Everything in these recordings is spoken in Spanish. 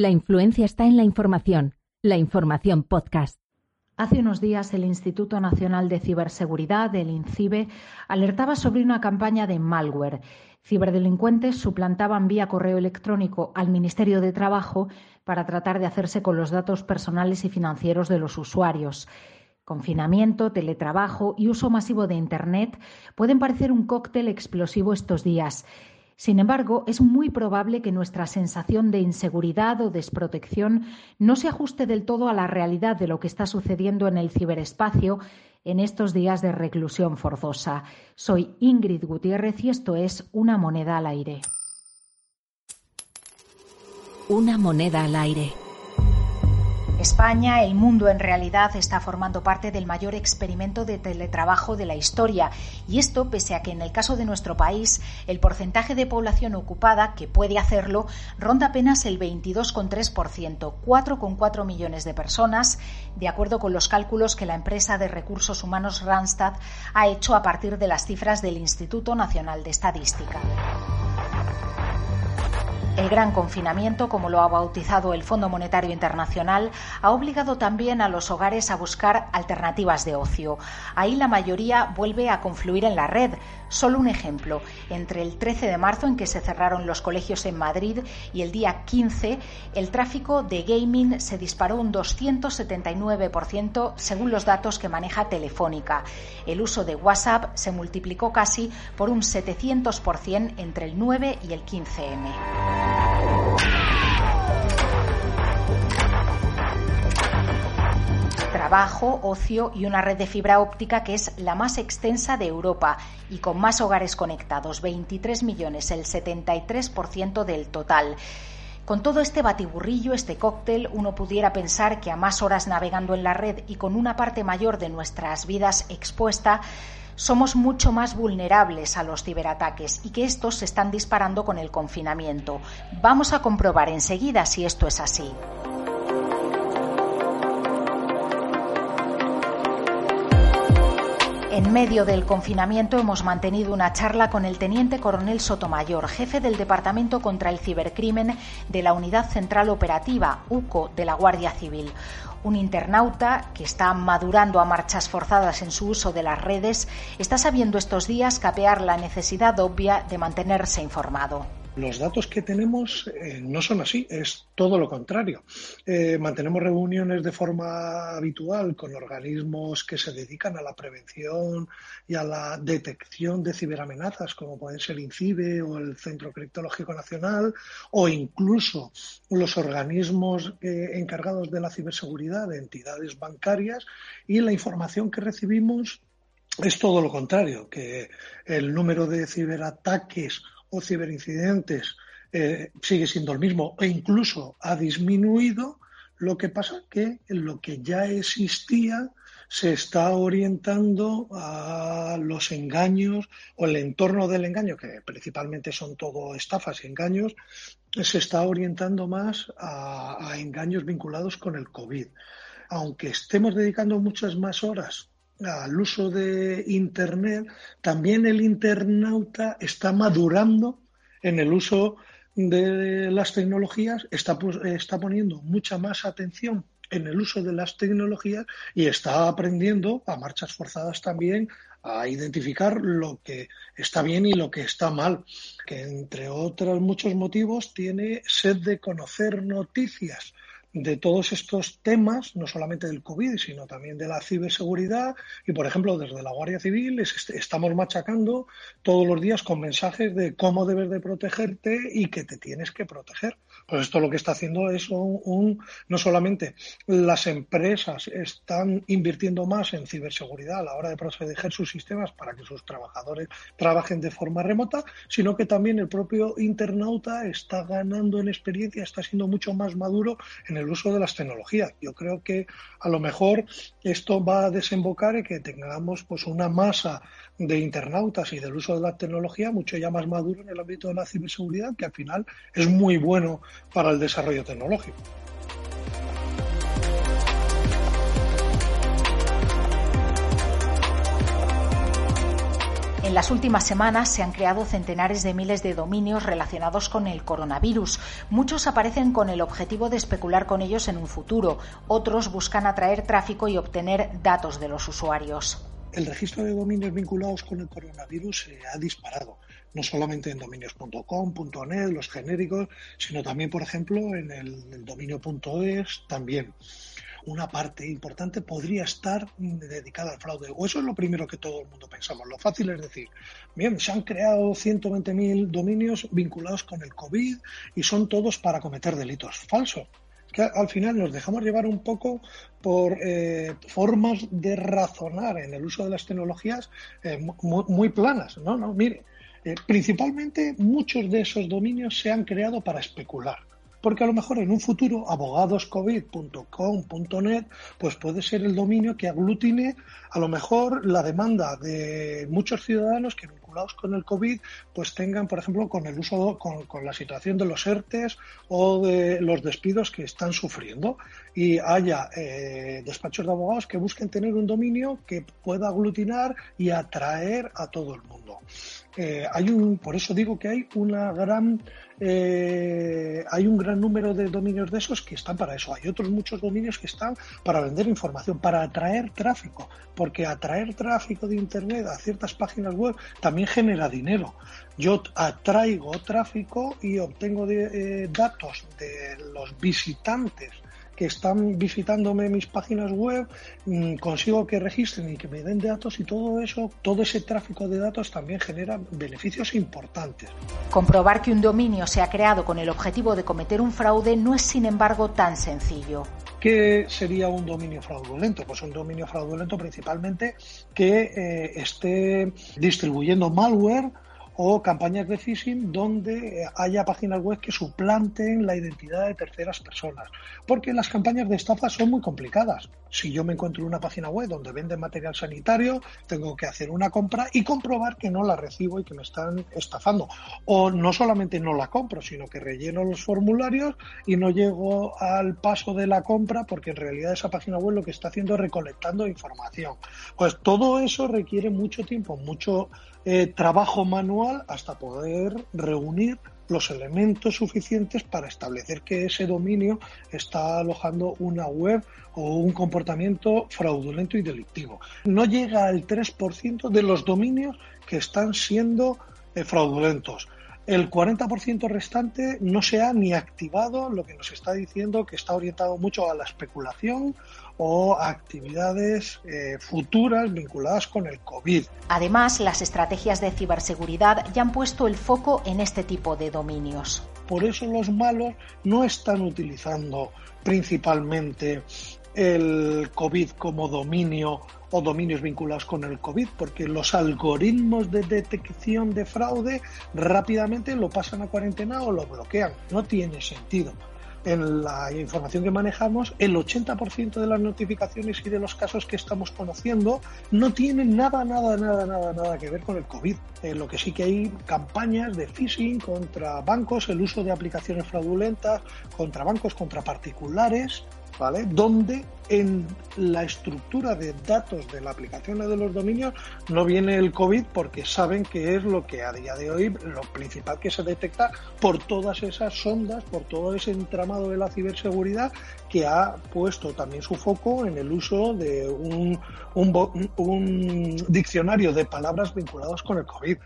La influencia está en la información. La información podcast. Hace unos días el Instituto Nacional de Ciberseguridad, el INCIBE, alertaba sobre una campaña de malware. Ciberdelincuentes suplantaban vía correo electrónico al Ministerio de Trabajo para tratar de hacerse con los datos personales y financieros de los usuarios. Confinamiento, teletrabajo y uso masivo de Internet pueden parecer un cóctel explosivo estos días. Sin embargo, es muy probable que nuestra sensación de inseguridad o desprotección no se ajuste del todo a la realidad de lo que está sucediendo en el ciberespacio en estos días de reclusión forzosa. Soy Ingrid Gutiérrez y esto es Una moneda al aire. Una moneda al aire. España, el mundo en realidad está formando parte del mayor experimento de teletrabajo de la historia y esto pese a que en el caso de nuestro país el porcentaje de población ocupada que puede hacerlo ronda apenas el 22,3%, 4,4 millones de personas, de acuerdo con los cálculos que la empresa de recursos humanos Randstad ha hecho a partir de las cifras del Instituto Nacional de Estadística. El gran confinamiento, como lo ha bautizado el Fondo Monetario Internacional, ha obligado también a los hogares a buscar alternativas de ocio. Ahí la mayoría vuelve a confluir en la red. Solo un ejemplo, entre el 13 de marzo en que se cerraron los colegios en Madrid y el día 15, el tráfico de gaming se disparó un 279% según los datos que maneja Telefónica. El uso de WhatsApp se multiplicó casi por un 700% entre el 9 y el 15M. Trabajo, ocio y una red de fibra óptica que es la más extensa de Europa y con más hogares conectados, 23 millones, el 73% del total. Con todo este batiburrillo, este cóctel, uno pudiera pensar que a más horas navegando en la red y con una parte mayor de nuestras vidas expuesta, somos mucho más vulnerables a los ciberataques y que estos se están disparando con el confinamiento. Vamos a comprobar enseguida si esto es así. En medio del confinamiento hemos mantenido una charla con el teniente coronel Sotomayor, jefe del Departamento contra el Cibercrimen de la Unidad Central Operativa, UCO, de la Guardia Civil un internauta que está madurando a marchas forzadas en su uso de las redes, está sabiendo estos días capear la necesidad obvia de mantenerse informado. Los datos que tenemos eh, no son así, es todo lo contrario. Eh, mantenemos reuniones de forma habitual con organismos que se dedican a la prevención y a la detección de ciberamenazas, como pueden ser INCIBE o el Centro Criptológico Nacional, o incluso los organismos eh, encargados de la ciberseguridad de entidades bancarias, y la información que recibimos es todo lo contrario, que el número de ciberataques o ciberincidentes eh, sigue siendo el mismo e incluso ha disminuido, lo que pasa que lo que ya existía se está orientando a los engaños o el entorno del engaño, que principalmente son todo estafas y engaños, se está orientando más a engaños vinculados con el COVID. Aunque estemos dedicando muchas más horas al uso de Internet, también el internauta está madurando en el uso de las tecnologías, está, está poniendo mucha más atención en el uso de las tecnologías y está aprendiendo a marchas forzadas también a identificar lo que está bien y lo que está mal, que entre otros muchos motivos tiene sed de conocer noticias de todos estos temas, no solamente del COVID, sino también de la ciberseguridad. Y, por ejemplo, desde la Guardia Civil estamos machacando todos los días con mensajes de cómo debes de protegerte y que te tienes que proteger. Pues esto lo que está haciendo es un, no solamente las empresas están invirtiendo más en ciberseguridad a la hora de proteger sus sistemas para que sus trabajadores trabajen de forma remota, sino que también el propio internauta está ganando en experiencia, está siendo mucho más maduro en el uso de las tecnologías. Yo creo que a lo mejor esto va a desembocar en que tengamos pues una masa de internautas y del uso de la tecnología mucho ya más maduro en el ámbito de la ciberseguridad, que al final es muy bueno para el desarrollo tecnológico. En las últimas semanas se han creado centenares de miles de dominios relacionados con el coronavirus. Muchos aparecen con el objetivo de especular con ellos en un futuro. Otros buscan atraer tráfico y obtener datos de los usuarios el registro de dominios vinculados con el coronavirus se ha disparado, no solamente en dominios.com, .net, los genéricos, sino también, por ejemplo, en el, dominio.es también. Una parte importante podría estar dedicada al fraude. O eso es lo primero que todo el mundo pensamos. Lo fácil es decir, bien, se han creado 120.000 dominios vinculados con el COVID y son todos para cometer delitos. Falso que al final nos dejamos llevar un poco por eh, formas de razonar en el uso de las tecnologías eh, muy, planas. No, no, mire, eh, principalmente muchos de esos dominios se han creado para especular. Porque a lo mejor en un futuro abogadoscovid.com.net pues puede ser el dominio que aglutine a lo mejor la demanda de muchos ciudadanos que vinculados con el COVID, pues tengan, por ejemplo, con el uso, con, la situación de los ERTES o de los despidos que están sufriendo y haya eh, despachos de abogados que busquen tener un dominio que pueda aglutinar y atraer a todo el mundo. Eh, hay un, por eso digo que hay una gran eh, hay un gran número de dominios de esos que están para eso. Hay otros muchos dominios que están para vender información, para atraer tráfico, porque atraer tráfico de Internet a ciertas páginas web también genera dinero. Yo atraigo tráfico y obtengo eh, datos de los visitantes que están visitándome mis páginas web, mm, consigo que registren y que me den datos y todo eso, todo ese tráfico de datos también genera beneficios importantes. Comprobar que un dominio se ha creado con el objetivo de cometer un fraude no es, sin embargo, tan sencillo. ¿Qué sería un dominio fraudulento? Pues un dominio fraudulento principalmente que eh, esté distribuyendo malware o campañas de phishing donde haya páginas web que suplanten la identidad de terceras personas. Porque las campañas de estafa son muy complicadas. Si yo me encuentro en una página web donde venden material sanitario, tengo que hacer una compra y comprobar que no la recibo y que me están estafando. O no solamente no la compro, sino que relleno los formularios y no llego al paso de la compra porque en realidad esa página web lo que está haciendo es recolectando información. Pues todo eso requiere mucho tiempo, mucho eh, trabajo manual hasta poder reunir los elementos suficientes para establecer que ese dominio está alojando una web o un comportamiento fraudulento y delictivo. No llega al 3% de los dominios que están siendo eh, fraudulentos. El 40% restante no se ha ni activado, lo que nos está diciendo que está orientado mucho a la especulación o actividades eh, futuras vinculadas con el COVID. Además, las estrategias de ciberseguridad ya han puesto el foco en este tipo de dominios. Por eso los malos no están utilizando principalmente el COVID como dominio o dominios vinculados con el COVID, porque los algoritmos de detección de fraude rápidamente lo pasan a cuarentena o lo bloquean. No tiene sentido en la información que manejamos, el 80% de las notificaciones y de los casos que estamos conociendo no tienen nada, nada, nada, nada, nada que ver con el COVID. Eh, lo que sí que hay campañas de phishing contra bancos, el uso de aplicaciones fraudulentas contra bancos, contra particulares, ¿vale? Donde en la estructura de datos de la aplicación de los dominios no viene el COVID porque saben que es lo que a día de hoy lo principal que se detecta por todas esas sondas, por todo ese entramado de la ciberseguridad que ha puesto también su foco en el uso de un, un, un diccionario de palabras vinculados con el COVID.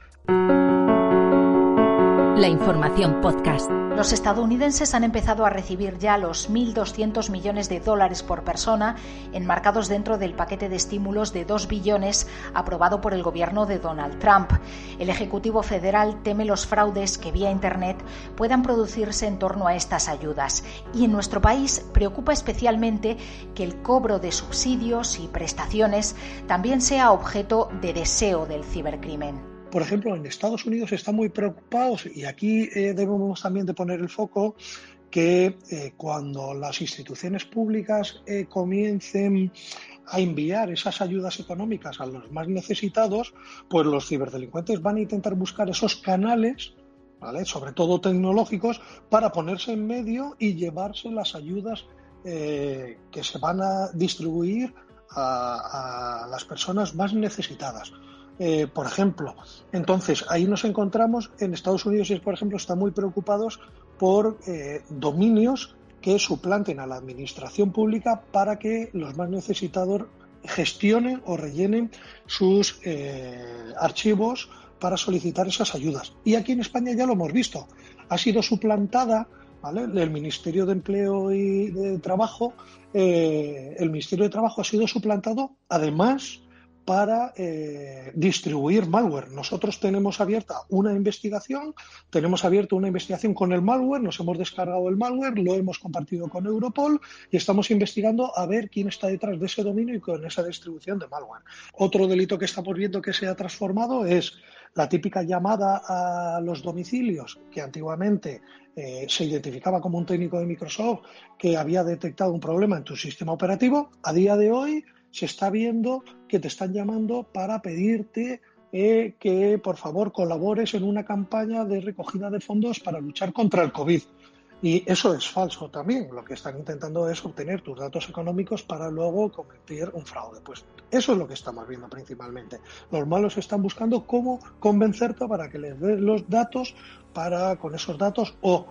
La información podcast. Los estadounidenses han empezado a recibir ya los 1.200 millones de dólares por persona enmarcados dentro del paquete de estímulos de 2 billones aprobado por el gobierno de Donald Trump. El Ejecutivo Federal teme los fraudes que vía Internet puedan producirse en torno a estas ayudas. Y en nuestro país preocupa especialmente que el cobro de subsidios y prestaciones también sea objeto de deseo del cibercrimen por ejemplo, en Estados Unidos están muy preocupados y aquí eh, debemos también de poner el foco que eh, cuando las instituciones públicas eh, comiencen a enviar esas ayudas económicas a los más necesitados, pues los ciberdelincuentes van a intentar buscar esos canales, sobre todo tecnológicos, para ponerse en medio y llevarse las ayudas que se van a distribuir a las personas más necesitadas. Eh, por ejemplo. Entonces, ahí nos encontramos, en Estados Unidos, por ejemplo, están muy preocupados por eh, dominios que suplanten a la administración pública para que los más necesitados gestionen o rellenen sus eh, archivos para solicitar esas ayudas. Y aquí en España ya lo hemos visto. Ha sido suplantada ¿vale? el Ministerio de Empleo y de Trabajo. el Ministerio de Trabajo ha sido suplantado, además, para eh, distribuir malware. Nosotros tenemos abierta una investigación, tenemos abierta una investigación con el malware, nos hemos descargado el malware, lo hemos compartido con Europol y estamos investigando a ver quién está detrás de ese dominio y con esa distribución de malware. Otro delito que estamos viendo que se ha transformado es la típica llamada a los domicilios, que antiguamente eh, se identificaba como un técnico de Microsoft que había detectado un problema en tu sistema operativo. A día de hoy se está viendo que te están llamando para pedirte eh, que por favor colabores en una campaña de recogida de fondos para luchar contra el COVID. Y eso es falso también. Lo que están intentando es obtener tus datos económicos para luego cometer un fraude. Pues eso es lo que estamos viendo principalmente. Los malos están buscando cómo convencerte para que les des los datos para con esos datos o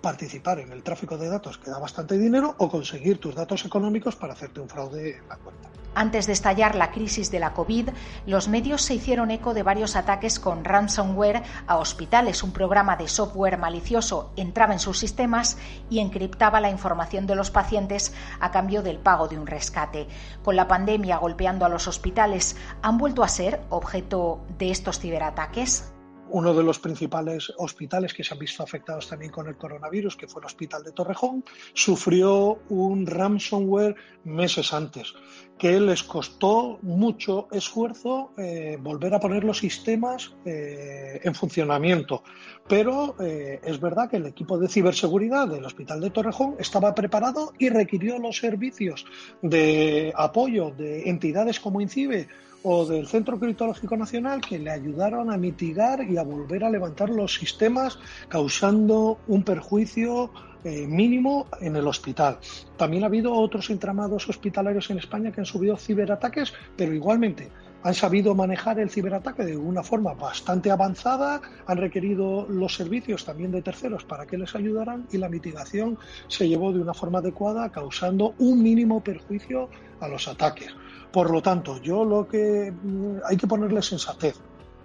participar en el tráfico de datos que da bastante dinero o conseguir tus datos económicos para hacerte un fraude en la cuenta. Antes de estallar la crisis de la COVID, los medios se hicieron eco de varios ataques con ransomware a hospitales. Un programa de software malicioso entraba en sus sistemas y encriptaba la información de los pacientes a cambio del pago de un rescate. Con la pandemia golpeando a los hospitales, ¿han vuelto a ser objeto de estos ciberataques? Uno de los principales hospitales que se han visto afectados también con el coronavirus, que fue el Hospital de Torrejón, sufrió un ransomware meses antes, que les costó mucho esfuerzo eh, volver a poner los sistemas eh, en funcionamiento. Pero eh, es verdad que el equipo de ciberseguridad del Hospital de Torrejón estaba preparado y requirió los servicios de apoyo de entidades como INCIBE o del Centro Criptológico Nacional que le ayudaron a mitigar y a volver a levantar los sistemas causando un perjuicio eh, mínimo en el hospital. También ha habido otros entramados hospitalarios en España que han subido ciberataques, pero igualmente han sabido manejar el ciberataque de una forma bastante avanzada, han requerido los servicios también de terceros para que les ayudaran y la mitigación se llevó de una forma adecuada, causando un mínimo perjuicio a los ataques. Por lo tanto, yo lo que mm, hay que ponerle sensatez.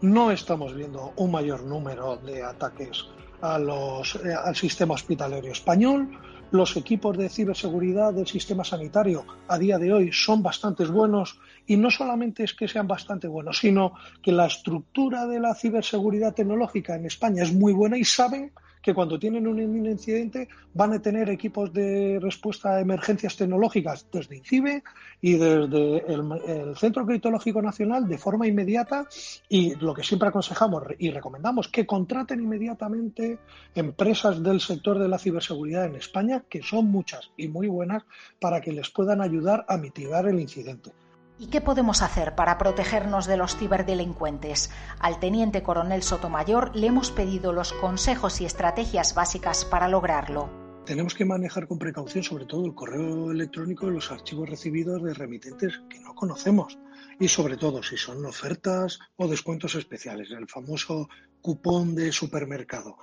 No estamos viendo un mayor número de ataques eh, al sistema hospitalario español. Los equipos de ciberseguridad del sistema sanitario a día de hoy son bastante buenos y no solamente es que sean bastante buenos, sino que la estructura de la ciberseguridad tecnológica en España es muy buena y saben que cuando tienen un incidente van a tener equipos de respuesta a emergencias tecnológicas desde INCIBE y desde el, Centro Critológico Nacional de forma inmediata y lo que siempre aconsejamos y recomendamos que contraten inmediatamente empresas del sector de la ciberseguridad en España, que son muchas y muy buenas, para que les puedan ayudar a mitigar el incidente. ¿Y qué podemos hacer para protegernos de los ciberdelincuentes? Al teniente coronel Sotomayor le hemos pedido los consejos y estrategias básicas para lograrlo. Tenemos que manejar con precaución sobre todo el correo electrónico y los archivos recibidos de remitentes que no conocemos y sobre todo si son ofertas o descuentos especiales, el famoso cupón de supermercado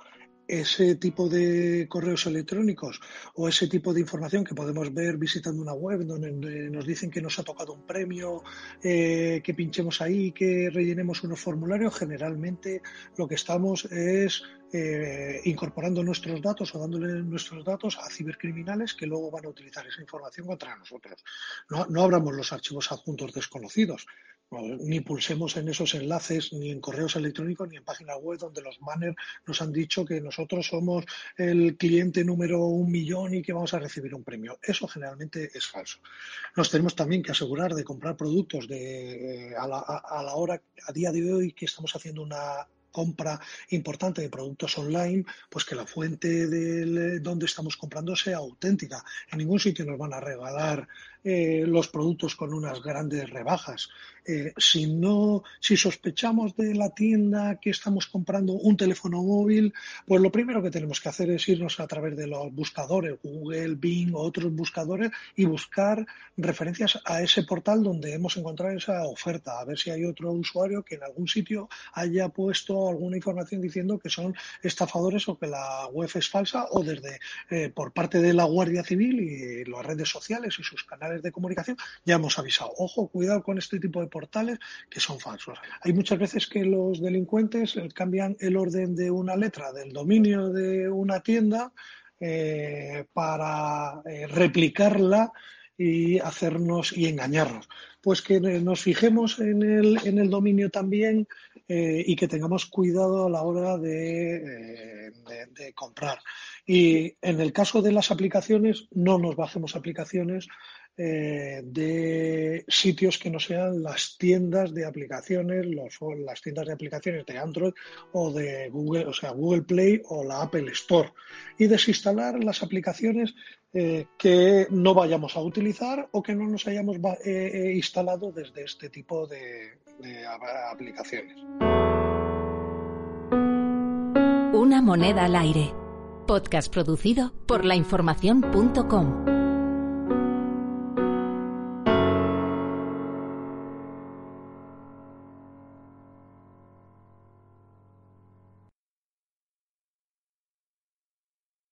ese tipo de correos electrónicos o ese tipo de información que podemos ver visitando una web donde nos dicen que nos ha tocado un premio, eh, que pinchemos ahí, que rellenemos unos formularios, generalmente lo que estamos es eh, incorporando nuestros datos o dándole nuestros datos a cibercriminales que luego van a utilizar esa información contra nosotros. No, no abramos los archivos adjuntos desconocidos ni pulsemos en esos enlaces, ni en correos electrónicos, ni en páginas web donde los manners nos han dicho que nosotros somos el cliente número un millón y que vamos a recibir un premio. Eso generalmente es falso. Nos tenemos también que asegurar de comprar productos de, eh, a, la, a la hora, a día de hoy, que estamos haciendo una compra importante de productos online, pues que la fuente de donde estamos comprando sea auténtica. En ningún sitio nos van a regalar eh, los productos con unas grandes rebajas. Eh, si no, si sospechamos de la tienda que estamos comprando un teléfono móvil, pues lo primero que tenemos que hacer es irnos a través de los buscadores, Google, Bing o otros buscadores y buscar referencias a ese portal donde hemos encontrado esa oferta, a ver si hay otro usuario que en algún sitio haya puesto alguna información diciendo que son estafadores o que la web es falsa o desde eh, por parte de la Guardia Civil y las redes sociales y sus canales de comunicación ya hemos avisado, ojo, cuidado con este tipo de portales que son falsos. Hay muchas veces que los delincuentes eh, cambian el orden de una letra del dominio de una tienda eh, para replicarla y hacernos y engañarnos. Pues que nos fijemos en el, en el dominio también eh, y que tengamos cuidado a la hora de, eh, de, comprar. Y en el caso de las aplicaciones, no nos bajemos aplicaciones eh, de sitios que no sean las tiendas de aplicaciones, las tiendas de aplicaciones de Android o de Google, o sea, Google Play o la Apple Store. Y desinstalar las aplicaciones eh, que no vayamos a utilizar o que no nos hayamos eh, instalado desde este tipo de, de aplicaciones. Una moneda al aire. Podcast producido por lainformación.com.